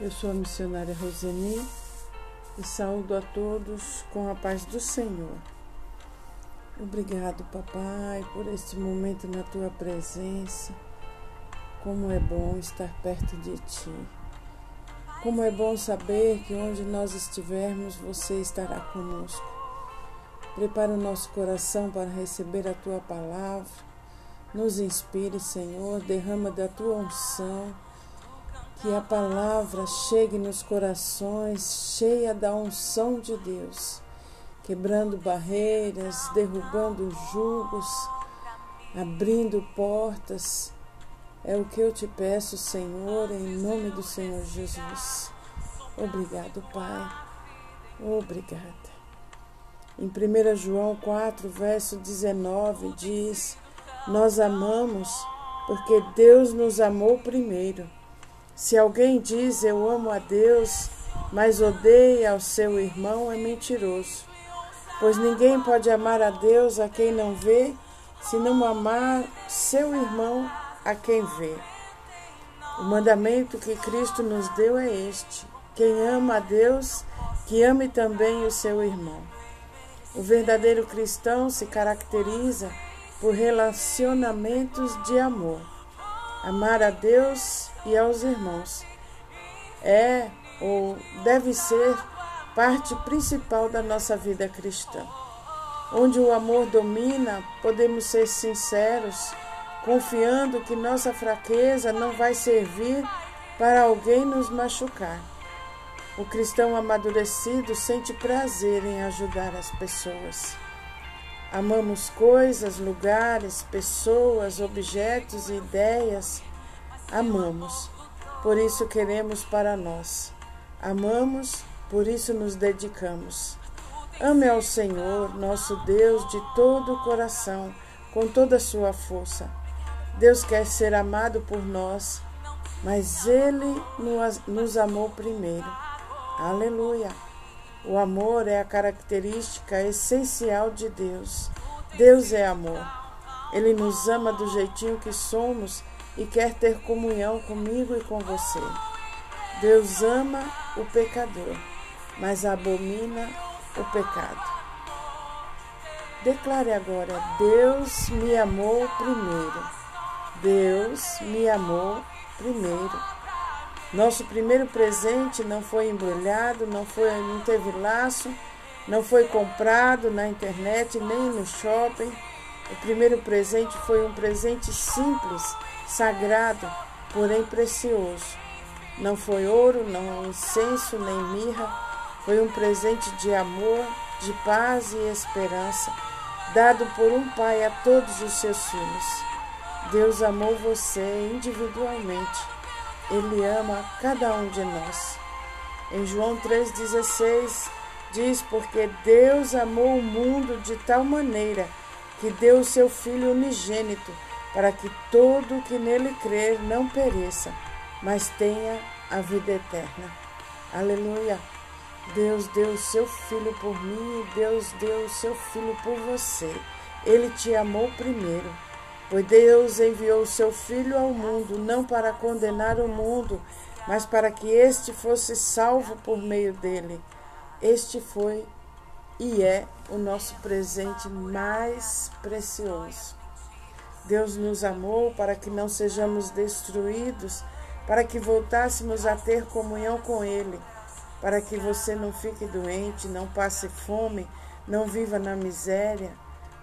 Eu sou a missionária Roseni e saúdo a todos com a paz do Senhor. Obrigado, papai, por este momento na tua presença. Como é bom estar perto de ti. Como é bom saber que onde nós estivermos, você estará conosco. Prepara o nosso coração para receber a tua palavra. Nos inspire, Senhor, derrama da tua unção que a palavra chegue nos corações cheia da unção de Deus, quebrando barreiras, derrubando julgos, abrindo portas. É o que eu te peço, Senhor, em nome do Senhor Jesus. Obrigado, Pai. Obrigada. Em 1 João 4, verso 19, diz: Nós amamos porque Deus nos amou primeiro. Se alguém diz eu amo a Deus, mas odeia ao seu irmão, é mentiroso. Pois ninguém pode amar a Deus a quem não vê, se não amar seu irmão a quem vê. O mandamento que Cristo nos deu é este: quem ama a Deus, que ame também o seu irmão. O verdadeiro cristão se caracteriza por relacionamentos de amor. Amar a Deus e aos irmãos é ou deve ser parte principal da nossa vida cristã. Onde o amor domina, podemos ser sinceros, confiando que nossa fraqueza não vai servir para alguém nos machucar. O cristão amadurecido sente prazer em ajudar as pessoas. Amamos coisas, lugares, pessoas, objetos e ideias. Amamos, por isso queremos para nós. Amamos, por isso nos dedicamos. Ame ao Senhor, nosso Deus, de todo o coração, com toda a sua força. Deus quer ser amado por nós, mas Ele nos amou primeiro. Aleluia! O amor é a característica essencial de Deus. Deus é amor. Ele nos ama do jeitinho que somos e quer ter comunhão comigo e com você. Deus ama o pecador, mas abomina o pecado. Declare agora: Deus me amou primeiro. Deus me amou primeiro. Nosso primeiro presente não foi embrulhado, não, foi, não teve laço, não foi comprado na internet nem no shopping. O primeiro presente foi um presente simples, sagrado, porém precioso. Não foi ouro, não incenso, nem mirra. Foi um presente de amor, de paz e esperança, dado por um pai a todos os seus filhos. Deus amou você individualmente ele ama cada um de nós. Em João 3,16 diz: Porque Deus amou o mundo de tal maneira que deu o seu Filho unigênito, para que todo que nele crer não pereça, mas tenha a vida eterna. Aleluia! Deus deu o seu Filho por mim e Deus deu o seu Filho por você. Ele te amou primeiro. Pois Deus enviou o seu Filho ao mundo, não para condenar o mundo, mas para que este fosse salvo por meio dele. Este foi e é o nosso presente mais precioso. Deus nos amou para que não sejamos destruídos, para que voltássemos a ter comunhão com Ele, para que você não fique doente, não passe fome, não viva na miséria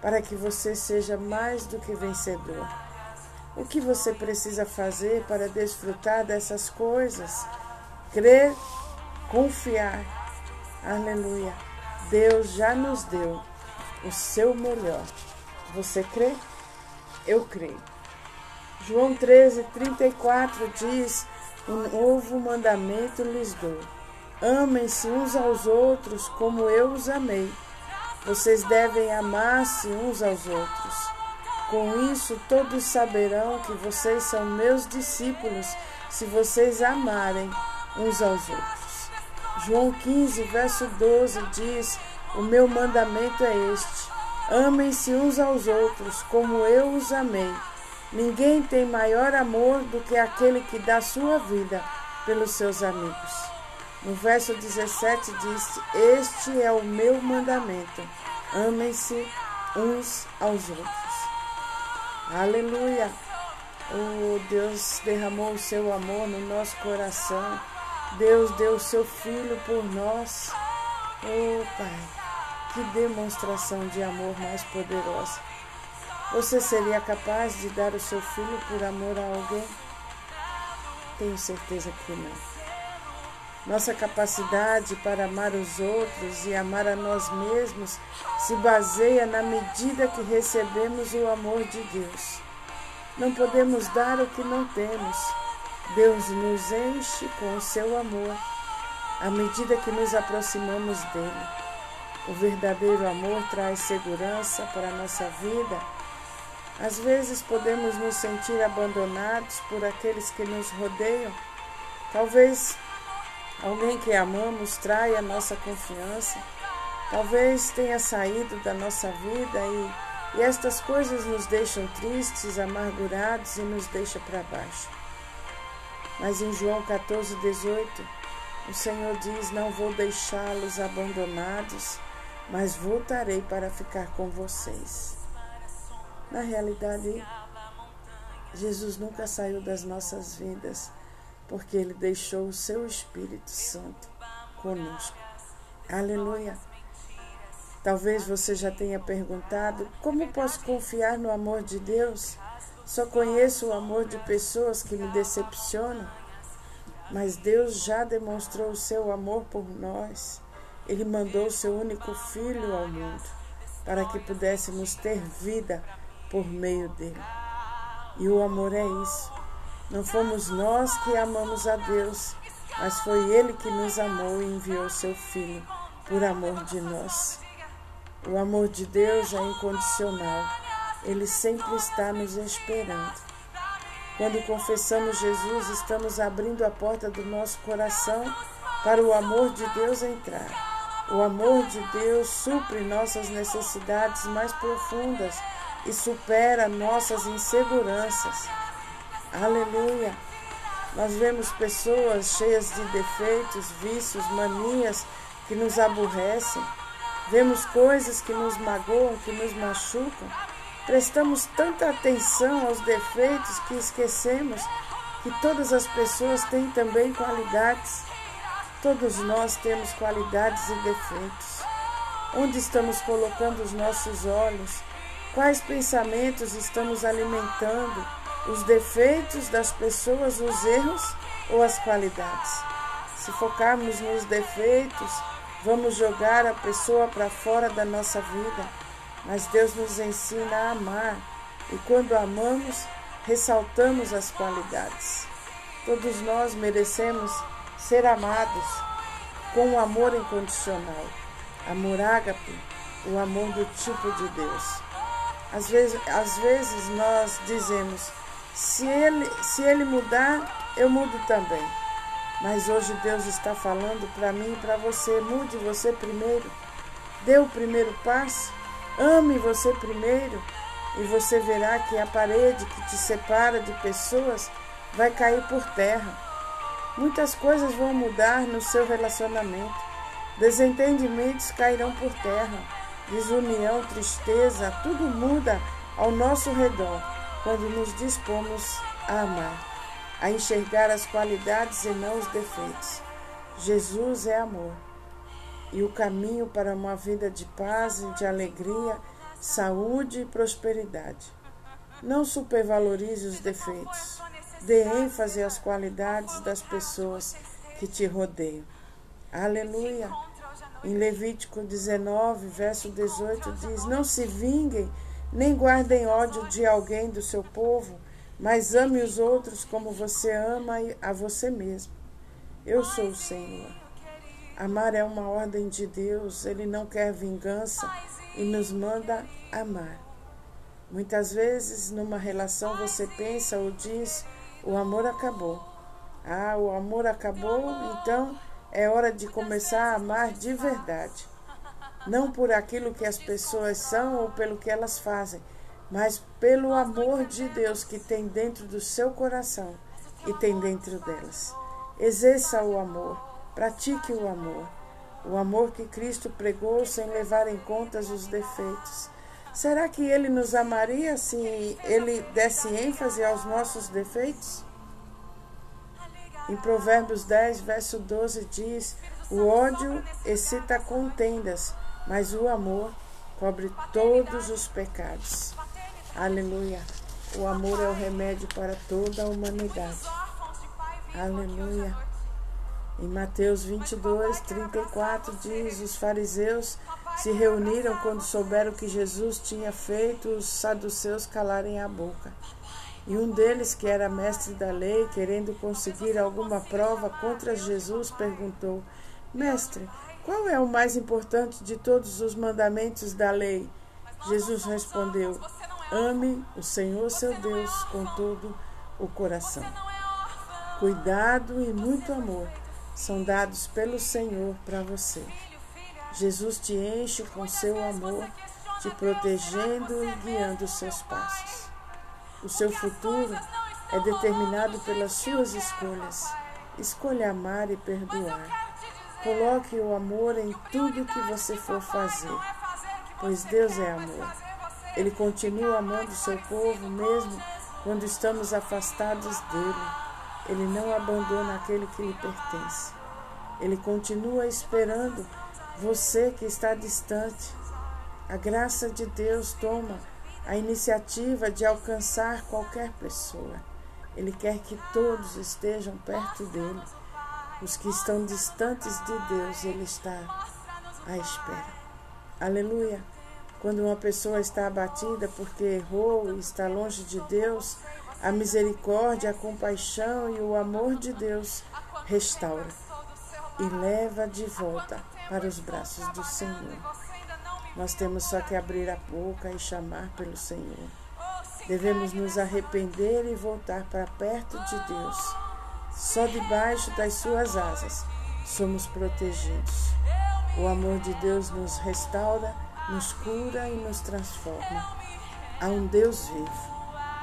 para que você seja mais do que vencedor. O que você precisa fazer para desfrutar dessas coisas? Crer, confiar. Aleluia. Deus já nos deu o seu melhor. Você crê? Eu creio. João 13, 34 diz: Um novo mandamento lhes dou. Amem-se uns aos outros como eu os amei. Vocês devem amar-se uns aos outros. Com isso, todos saberão que vocês são meus discípulos se vocês amarem uns aos outros. João 15, verso 12 diz: O meu mandamento é este: amem-se uns aos outros como eu os amei. Ninguém tem maior amor do que aquele que dá sua vida pelos seus amigos. No verso 17 diz: Este é o meu mandamento: amem-se uns aos outros. Aleluia! Oh, Deus derramou o seu amor no nosso coração. Deus deu o seu filho por nós. Oh, Pai, que demonstração de amor mais poderosa. Você seria capaz de dar o seu filho por amor a alguém? Tenho certeza que não. Nossa capacidade para amar os outros e amar a nós mesmos se baseia na medida que recebemos o amor de Deus. Não podemos dar o que não temos. Deus nos enche com o seu amor à medida que nos aproximamos dele. O verdadeiro amor traz segurança para a nossa vida às vezes podemos nos sentir abandonados por aqueles que nos rodeiam. Talvez alguém que amamos traia nossa confiança. Talvez tenha saído da nossa vida e, e estas coisas nos deixam tristes, amargurados e nos deixam para baixo. Mas em João 14, 18, o Senhor diz: Não vou deixá-los abandonados, mas voltarei para ficar com vocês. Na realidade, Jesus nunca saiu das nossas vidas, porque ele deixou o seu Espírito Santo conosco. Aleluia. Talvez você já tenha perguntado: como posso confiar no amor de Deus? Só conheço o amor de pessoas que me decepcionam. Mas Deus já demonstrou o seu amor por nós. Ele mandou o seu único filho ao mundo para que pudéssemos ter vida por meio dele. E o amor é isso. Não fomos nós que amamos a Deus, mas foi Ele que nos amou e enviou seu Filho por amor de nós. O amor de Deus é incondicional. Ele sempre está nos esperando. Quando confessamos Jesus, estamos abrindo a porta do nosso coração para o amor de Deus entrar. O amor de Deus supre nossas necessidades mais profundas e supera nossas inseguranças. Aleluia! Nós vemos pessoas cheias de defeitos, vícios, manias que nos aborrecem. Vemos coisas que nos magoam, que nos machucam. Prestamos tanta atenção aos defeitos que esquecemos que todas as pessoas têm também qualidades. Todos nós temos qualidades e defeitos. Onde estamos colocando os nossos olhos? Quais pensamentos estamos alimentando? Os defeitos das pessoas, os erros ou as qualidades? Se focarmos nos defeitos, vamos jogar a pessoa para fora da nossa vida. Mas Deus nos ensina a amar e quando amamos, ressaltamos as qualidades. Todos nós merecemos ser amados com o amor incondicional, amor ágape, o amor do tipo de Deus. Às vezes, às vezes nós dizemos: se ele, se ele mudar, eu mudo também. Mas hoje Deus está falando para mim e para você: mude você primeiro. Dê o primeiro passo. Ame você primeiro. E você verá que a parede que te separa de pessoas vai cair por terra. Muitas coisas vão mudar no seu relacionamento. Desentendimentos cairão por terra desunião, tristeza, tudo muda ao nosso redor quando nos dispomos a amar, a enxergar as qualidades e não os defeitos. Jesus é amor e o caminho para uma vida de paz, de alegria, saúde e prosperidade. Não supervalorize os defeitos. Dê ênfase às qualidades das pessoas que te rodeiam. Aleluia! Em Levítico 19, verso 18, diz: Não se vinguem, nem guardem ódio de alguém do seu povo, mas ame os outros como você ama a você mesmo. Eu sou o Senhor. Amar é uma ordem de Deus, Ele não quer vingança e nos manda amar. Muitas vezes, numa relação, você pensa ou diz: o amor acabou. Ah, o amor acabou, então é hora de começar a amar de verdade. Não por aquilo que as pessoas são ou pelo que elas fazem, mas pelo amor de Deus que tem dentro do seu coração e tem dentro delas. Exerça o amor, pratique o amor. O amor que Cristo pregou sem levar em conta os defeitos. Será que ele nos amaria se ele desse ênfase aos nossos defeitos? Em Provérbios 10, verso 12 diz: O ódio excita contendas, mas o amor cobre todos os pecados. Aleluia. O amor é o remédio para toda a humanidade. Aleluia. Em Mateus 22, 34 diz: Os fariseus se reuniram quando souberam que Jesus tinha feito os saduceus calarem a boca. E um deles, que era mestre da lei, querendo conseguir alguma prova contra Jesus, perguntou: Mestre, qual é o mais importante de todos os mandamentos da lei? Jesus respondeu: Ame o Senhor seu Deus com todo o coração. Cuidado e muito amor são dados pelo Senhor para você. Jesus te enche com seu amor, te protegendo e guiando os seus passos. O seu futuro é determinado pelas suas escolhas. Escolha amar e perdoar. Coloque o amor em tudo que você for fazer, pois Deus é amor. Ele continua amando seu povo mesmo quando estamos afastados dele. Ele não abandona aquele que lhe pertence. Ele continua esperando você que está distante. A graça de Deus toma a iniciativa de alcançar qualquer pessoa. Ele quer que todos estejam perto dele. Os que estão distantes de Deus, ele está à espera. Aleluia. Quando uma pessoa está abatida porque errou e está longe de Deus, a misericórdia, a compaixão e o amor de Deus restaura e leva de volta para os braços do Senhor. Nós temos só que abrir a boca e chamar pelo Senhor. Devemos nos arrepender e voltar para perto de Deus. Só debaixo das suas asas somos protegidos. O amor de Deus nos restaura nos cura e nos transforma. Há um Deus vivo,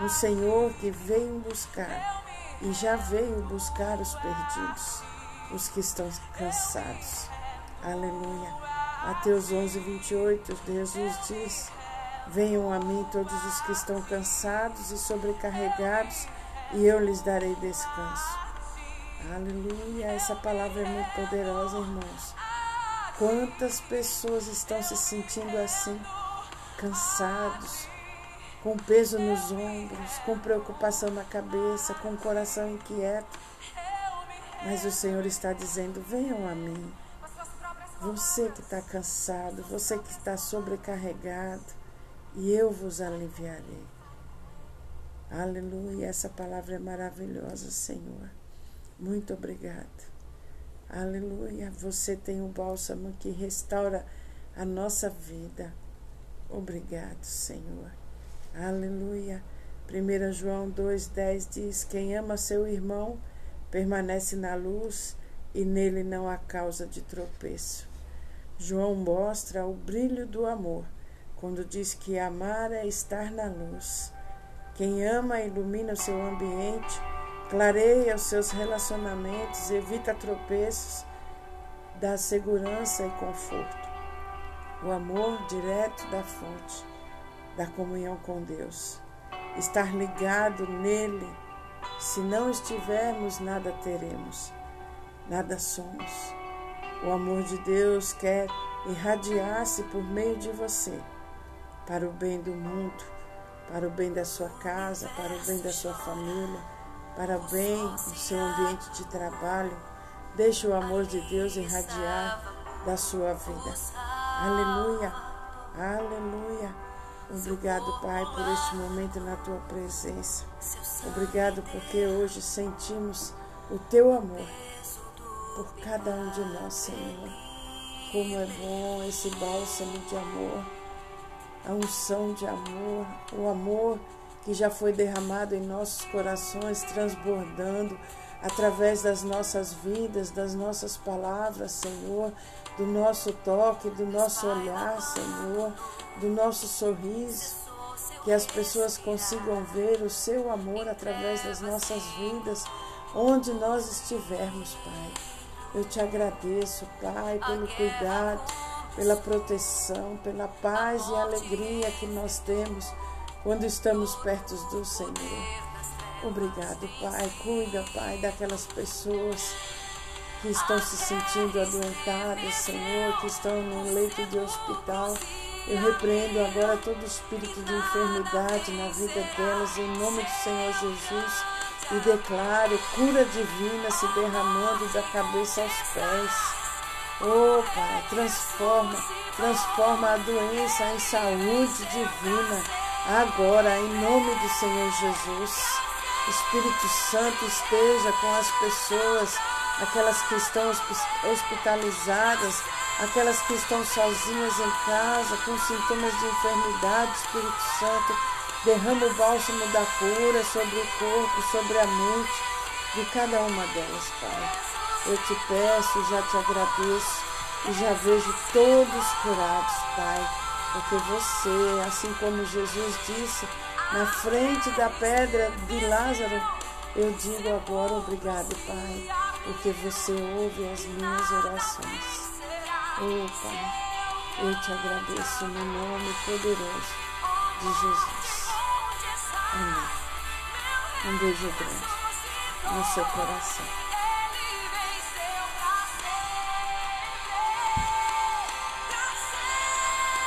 um Senhor que veio buscar e já veio buscar os perdidos, os que estão cansados. Aleluia. Mateus 11, 28, Jesus diz: Venham a mim todos os que estão cansados e sobrecarregados, e eu lhes darei descanso. Aleluia. Essa palavra é muito poderosa, irmãos. Quantas pessoas estão se sentindo assim, cansados, com peso nos ombros, com preocupação na cabeça, com o coração inquieto. Mas o Senhor está dizendo: venham a mim. Você que está cansado, você que está sobrecarregado, e eu vos aliviarei. Aleluia, essa palavra é maravilhosa, Senhor. Muito obrigada. Aleluia. Você tem um bálsamo que restaura a nossa vida. Obrigado, Senhor. Aleluia. 1 João 2,10 diz: Quem ama seu irmão permanece na luz e nele não há causa de tropeço. João mostra o brilho do amor quando diz que amar é estar na luz. Quem ama ilumina o seu ambiente Clareia os seus relacionamentos, evita tropeços, dá segurança e conforto. O amor direto da fonte, da comunhão com Deus. Estar ligado nele. Se não estivermos, nada teremos, nada somos. O amor de Deus quer irradiar-se por meio de você, para o bem do mundo, para o bem da sua casa, para o bem da sua família para o bem do seu ambiente de trabalho. Deixe o amor de Deus irradiar da sua vida. Aleluia, aleluia. Obrigado, Pai, por este momento na tua presença. Obrigado porque hoje sentimos o teu amor por cada um de nós, Senhor. Como é bom esse bálsamo de amor, a unção de amor, o amor que já foi derramado em nossos corações, transbordando através das nossas vidas, das nossas palavras, Senhor, do nosso toque, do nosso olhar, Senhor, do nosso sorriso. Que as pessoas consigam ver o seu amor através das nossas vidas, onde nós estivermos, Pai. Eu te agradeço, Pai, pelo cuidado, pela proteção, pela paz e alegria que nós temos quando estamos perto do Senhor. Obrigado, Pai. Cuida, Pai, daquelas pessoas que estão se sentindo adoentadas, Senhor, que estão no leito de hospital. Eu repreendo agora todo espírito de enfermidade na vida delas, em nome do Senhor Jesus, e declaro cura divina se derramando da cabeça aos pés. Oh, Pai, transforma, transforma a doença em saúde divina, agora, em nome do Senhor Jesus. Espírito Santo esteja com as pessoas, aquelas que estão hospitalizadas, aquelas que estão sozinhas em casa, com sintomas de enfermidade, Espírito Santo, derrama o bálsamo da cura sobre o corpo, sobre a mente de cada uma delas, Pai. Eu te peço, já te agradeço e já vejo todos curados, Pai, porque você, assim como Jesus disse, na frente da pedra de Lázaro, eu digo agora obrigado, Pai, porque você ouve as minhas orações. Oh, Pai, eu te agradeço no nome poderoso de Jesus. Um beijo grande no seu coração.